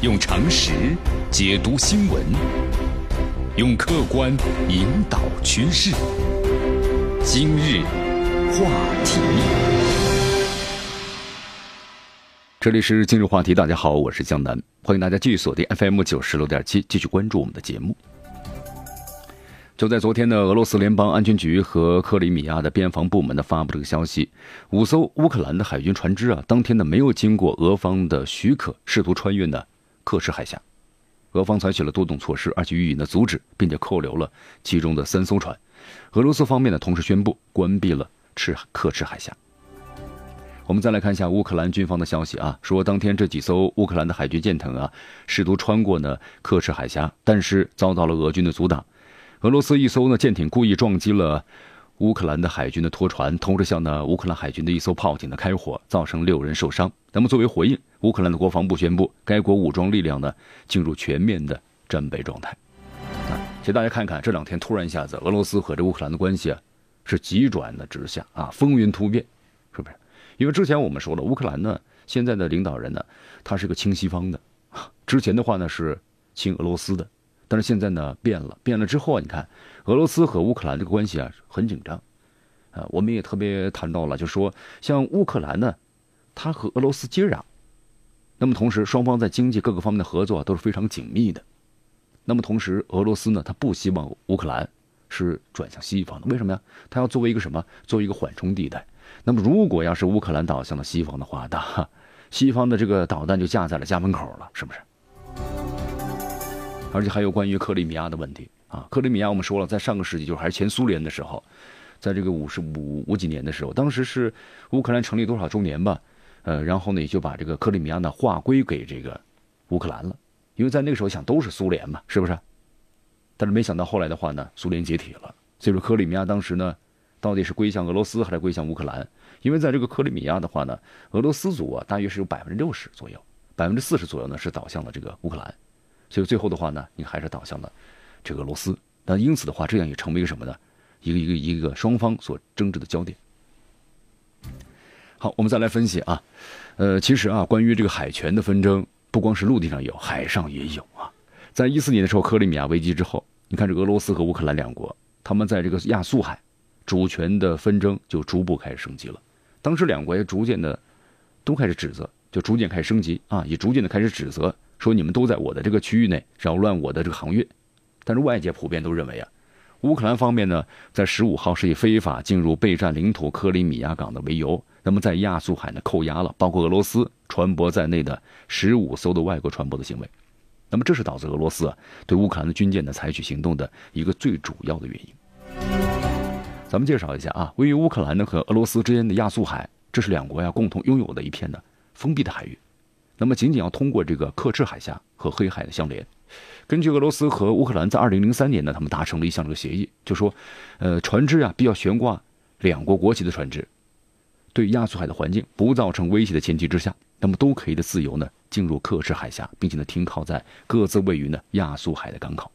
用常识解读新闻，用客观引导趋势。今日话题，这里是今日话题。大家好，我是江南，欢迎大家继续锁定 FM 九十六点七，继续关注我们的节目。就在昨天呢，俄罗斯联邦安全局和克里米亚的边防部门呢发布这个消息，五艘乌克兰的海军船只啊，当天呢没有经过俄方的许可，试图穿越呢克什海峡。俄方采取了多种措施，而且予以呢阻止，并且扣留了其中的三艘船。俄罗斯方面呢同时宣布关闭了赤克赤海峡。我们再来看一下乌克兰军方的消息啊，说当天这几艘乌克兰的海军舰艇啊，试图穿过呢克赤海峡，但是遭到了俄军的阻挡。俄罗斯一艘呢舰艇故意撞击了乌克兰的海军的拖船，同时向呢乌克兰海军的一艘炮艇呢开火，造成六人受伤。那么作为回应，乌克兰的国防部宣布，该国武装力量呢进入全面的战备状态。啊，其实大家看看这两天突然一下子，俄罗斯和这乌克兰的关系啊是急转的直下啊，风云突变，是不是？因为之前我们说了，乌克兰呢现在的领导人呢他是个亲西方的，之前的话呢是亲俄罗斯的。但是现在呢变了，变了之后啊，你看俄罗斯和乌克兰这个关系啊很紧张，啊，我们也特别谈到了，就说像乌克兰呢，它和俄罗斯接壤，那么同时双方在经济各个方面的合作都是非常紧密的，那么同时俄罗斯呢，他不希望乌克兰是转向西方的，为什么呀？他要作为一个什么？作为一个缓冲地带。那么如果要是乌克兰倒向了西方的话，那西方的这个导弹就架在了家门口了，是不是？而且还有关于克里米亚的问题啊！克里米亚我们说了，在上个世纪，就是还是前苏联的时候，在这个五十五五几年的时候，当时是乌克兰成立多少周年吧？呃，然后呢，也就把这个克里米亚呢划归给这个乌克兰了，因为在那个时候想都是苏联嘛，是不是？但是没想到后来的话呢，苏联解体了，所以说克里米亚当时呢，到底是归向俄罗斯还是归向乌克兰？因为在这个克里米亚的话呢，俄罗斯族啊，大约是有百分之六十左右，百分之四十左右呢是倒向了这个乌克兰。所以最后的话呢，你还是倒向了这个俄罗斯。那因此的话，这样也成为一个什么呢？一个一个一个双方所争执的焦点。好，我们再来分析啊，呃，其实啊，关于这个海权的纷争，不光是陆地上有，海上也有啊。在一四年的时候，克里米亚危机之后，你看这俄罗斯和乌克兰两国，他们在这个亚速海主权的纷争就逐步开始升级了。当时两国也逐渐的都开始指责，就逐渐开始升级啊，也逐渐的开始指责。说你们都在我的这个区域内扰乱我的这个航运，但是外界普遍都认为啊，乌克兰方面呢，在十五号是以非法进入备战领土克里米亚港的为由，那么在亚速海呢扣押了包括俄罗斯船舶在内的十五艘的外国船舶的行为，那么这是导致俄罗斯啊对乌克兰的军舰呢采取行动的一个最主要的原因。咱们介绍一下啊，位于乌克兰呢和俄罗斯之间的亚速海，这是两国呀共同拥有的一片呢封闭的海域。那么，仅仅要通过这个克赤海峡和黑海的相连。根据俄罗斯和乌克兰在二零零三年呢，他们达成了一项这个协议，就说，呃，船只啊必要悬挂两国国旗的船只，对亚速海的环境不造成威胁的前提之下，那么都可以的自由呢进入克赤海峡，并且呢停靠在各自位于呢亚速海的港口。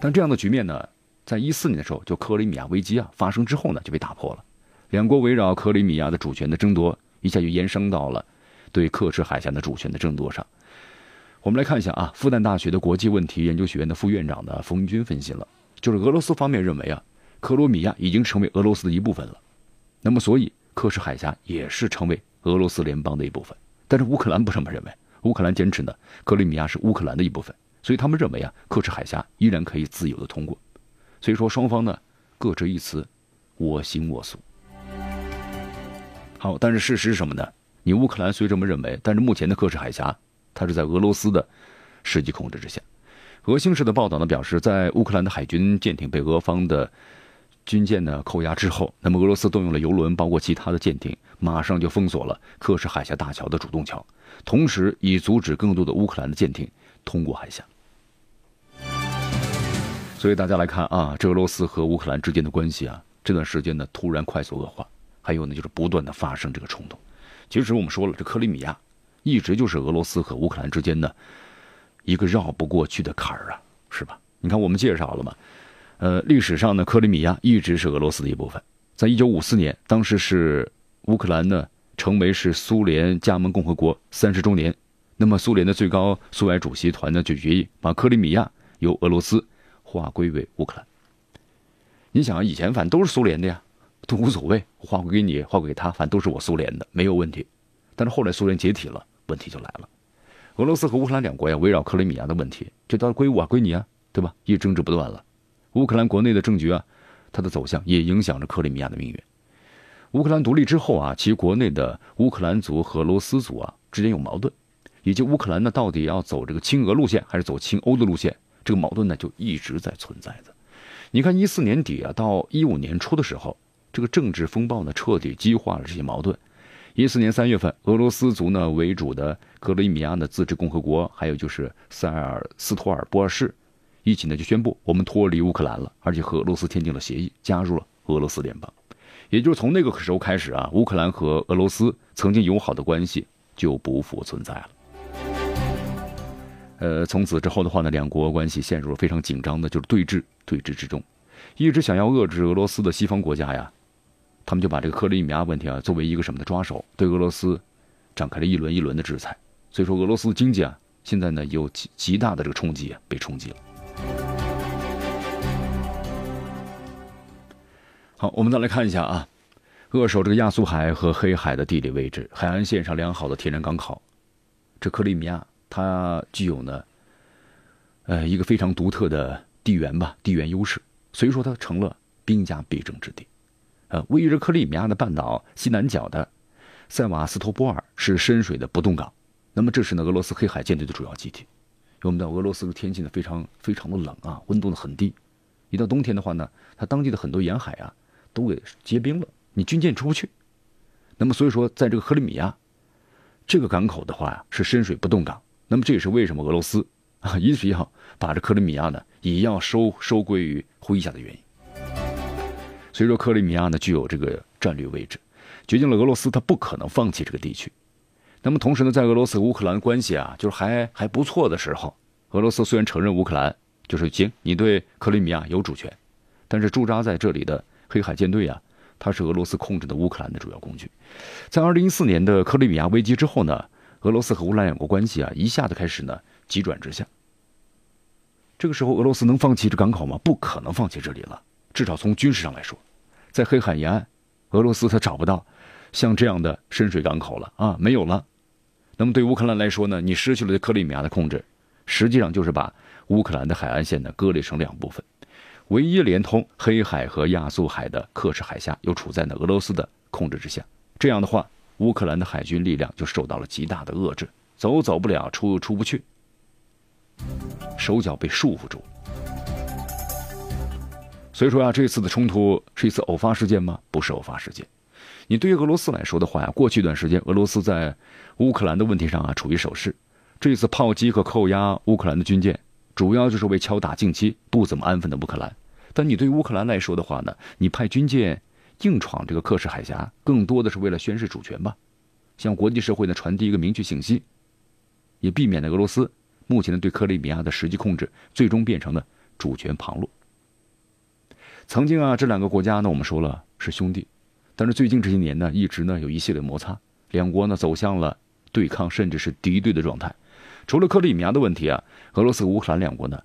但这样的局面呢，在一四年的时候，就克里米亚危机啊发生之后呢就被打破了，两国围绕克里米亚的主权的争夺一下就延伸到了。对克赤海峡的主权的争夺上，我们来看一下啊，复旦大学的国际问题研究学院的副院长呢冯军分析了，就是俄罗斯方面认为啊，克罗米亚已经成为俄罗斯的一部分了，那么所以克什海峡也是成为俄罗斯联邦的一部分。但是乌克兰不这么认为，乌克兰坚持呢，克里米亚是乌克兰的一部分，所以他们认为啊，克什海峡依然可以自由的通过。所以说双方呢各执一词，我行我素。好，但是事实是什么呢？你乌克兰虽这么认为，但是目前的克什海峡，它是在俄罗斯的实际控制之下。俄新社的报道呢表示，在乌克兰的海军舰艇被俄方的军舰呢扣押之后，那么俄罗斯动用了油轮，包括其他的舰艇，马上就封锁了克什海峡大桥的主动桥，同时以阻止更多的乌克兰的舰艇通过海峡。所以大家来看啊，这俄罗斯和乌克兰之间的关系啊，这段时间呢突然快速恶化，还有呢就是不断的发生这个冲突。其实我们说了，这克里米亚一直就是俄罗斯和乌克兰之间的一个绕不过去的坎儿啊，是吧？你看我们介绍了嘛，呃，历史上呢，克里米亚一直是俄罗斯的一部分。在一九五四年，当时是乌克兰呢成为是苏联加盟共和国三十周年，那么苏联的最高苏维埃主席团呢就决议把克里米亚由俄罗斯划归为乌克兰。你想啊，以前反正都是苏联的呀，都无所谓，划归给你，划归给他，反正都是我苏联的，没有问题。但是后来苏联解体了，问题就来了。俄罗斯和乌克兰两国呀，围绕克里米亚的问题，就到归我啊，归你啊，对吧？一争执不断了。乌克兰国内的政局啊，它的走向也影响着克里米亚的命运。乌克兰独立之后啊，其国内的乌克兰族和罗斯族啊之间有矛盾，以及乌克兰呢到底要走这个亲俄路线还是走亲欧的路线，这个矛盾呢就一直在存在着。你看一四年底啊到一五年初的时候，这个政治风暴呢彻底激化了这些矛盾。一四年三月份，俄罗斯族呢为主的克里米亚的自治共和国，还有就是塞尔斯托尔波尔市，一起呢就宣布我们脱离乌克兰了，而且和俄罗斯签订了协议，加入了俄罗斯联邦。也就是从那个时候开始啊，乌克兰和俄罗斯曾经友好的关系就不复存在了。呃，从此之后的话呢，两国关系陷入了非常紧张的，就是对峙对峙之中，一直想要遏制俄罗斯的西方国家呀。他们就把这个克里米亚问题啊作为一个什么的抓手，对俄罗斯展开了一轮一轮的制裁。所以说，俄罗斯经济啊现在呢有极极大的这个冲击啊，被冲击了。好，我们再来看一下啊，扼守这个亚速海和黑海的地理位置，海岸线上良好的天然港口，这克里米亚它具有呢，呃一个非常独特的地缘吧，地缘优势，所以说它成了兵家必争之地。呃，位于这克里米亚的半岛西南角的塞瓦斯托波尔是深水的不动港，那么这是呢俄罗斯黑海舰队的主要基地。我们知道俄罗斯的天气呢非常非常的冷啊，温度呢很低，一到冬天的话呢，它当地的很多沿海啊都给结冰了，你军舰出不去。那么所以说，在这个克里米亚这个港口的话呀是深水不动港，那么这也是为什么俄罗斯啊 一直要把这克里米亚呢也要收收归于麾下的原因。所以说，克里米亚呢具有这个战略位置，决定了俄罗斯它不可能放弃这个地区。那么同时呢，在俄罗斯乌克兰关系啊就是还还不错的时候，俄罗斯虽然承认乌克兰就是行，你对克里米亚有主权，但是驻扎在这里的黑海舰队啊，它是俄罗斯控制的乌克兰的主要工具。在二零一四年的克里米亚危机之后呢，俄罗斯和乌克兰两国关系啊一下子开始呢急转直下。这个时候，俄罗斯能放弃这港口吗？不可能放弃这里了。至少从军事上来说，在黑海沿岸，俄罗斯它找不到像这样的深水港口了啊，没有了。那么对乌克兰来说呢，你失去了对克里米亚的控制，实际上就是把乌克兰的海岸线呢割裂成两部分，唯一连通黑海和亚速海的克什海峡又处在呢俄罗斯的控制之下。这样的话，乌克兰的海军力量就受到了极大的遏制，走走不了，出又出不去，手脚被束缚住。所以说啊，这次的冲突是一次偶发事件吗？不是偶发事件。你对于俄罗斯来说的话呀，过去一段时间，俄罗斯在乌克兰的问题上啊处于守势。这次炮击和扣押乌克兰的军舰，主要就是为敲打近期不怎么安分的乌克兰。但你对乌克兰来说的话呢，你派军舰硬闯这个克什海峡，更多的是为了宣示主权吧，向国际社会呢传递一个明确信息，也避免了俄罗斯目前的对克里米亚的实际控制最终变成了主权旁落。曾经啊，这两个国家呢，我们说了是兄弟，但是最近这些年呢，一直呢有一系列摩擦，两国呢走向了对抗，甚至是敌对的状态。除了克里米亚的问题啊，俄罗斯和、乌克兰两国呢，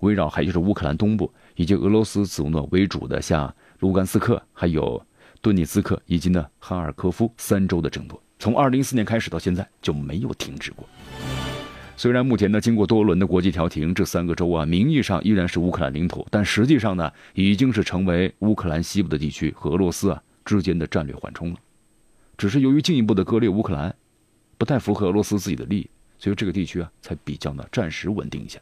围绕还就是乌克兰东部以及俄罗斯族诺为主的像卢甘斯克、还有顿涅茨克以及呢哈尔科夫三州的争夺，从二零一四年开始到现在就没有停止过。虽然目前呢，经过多轮的国际调停，这三个州啊，名义上依然是乌克兰领土，但实际上呢，已经是成为乌克兰西部的地区和俄罗斯啊之间的战略缓冲了。只是由于进一步的割裂乌克兰，不太符合俄罗斯自己的利益，所以这个地区啊才比较呢暂时稳定一下。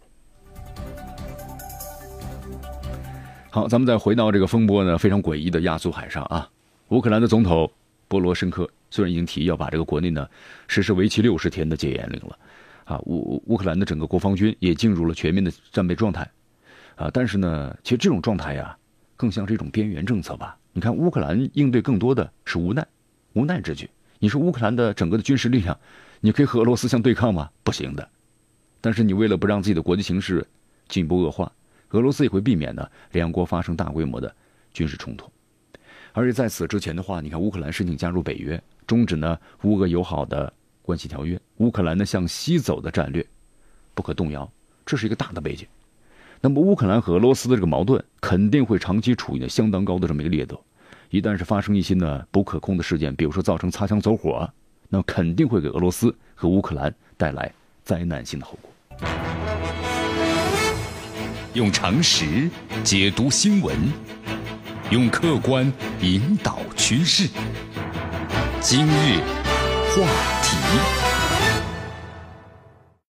好，咱们再回到这个风波呢非常诡异的亚速海上啊，乌克兰的总统波罗申科虽然已经提议要把这个国内呢实施为期六十天的戒严令了。啊，乌乌克兰的整个国防军也进入了全面的战备状态，啊，但是呢，其实这种状态呀，更像是一种边缘政策吧。你看，乌克兰应对更多的是无奈，无奈之举。你说乌克兰的整个的军事力量，你可以和俄罗斯相对抗吗？不行的。但是你为了不让自己的国际形势进一步恶化，俄罗斯也会避免呢两国发生大规模的军事冲突。而且在此之前的话，你看乌克兰申请加入北约，终止呢乌俄友好的关系条约，乌克兰呢向西走的战略不可动摇，这是一个大的背景。那么乌克兰和俄罗斯的这个矛盾肯定会长期处于呢相当高的这么一个烈度，一旦是发生一些呢不可控的事件，比如说造成擦枪走火，那肯定会给俄罗斯和乌克兰带来灾难性的后果。用常识解读新闻，用客观引导趋势。今日话题。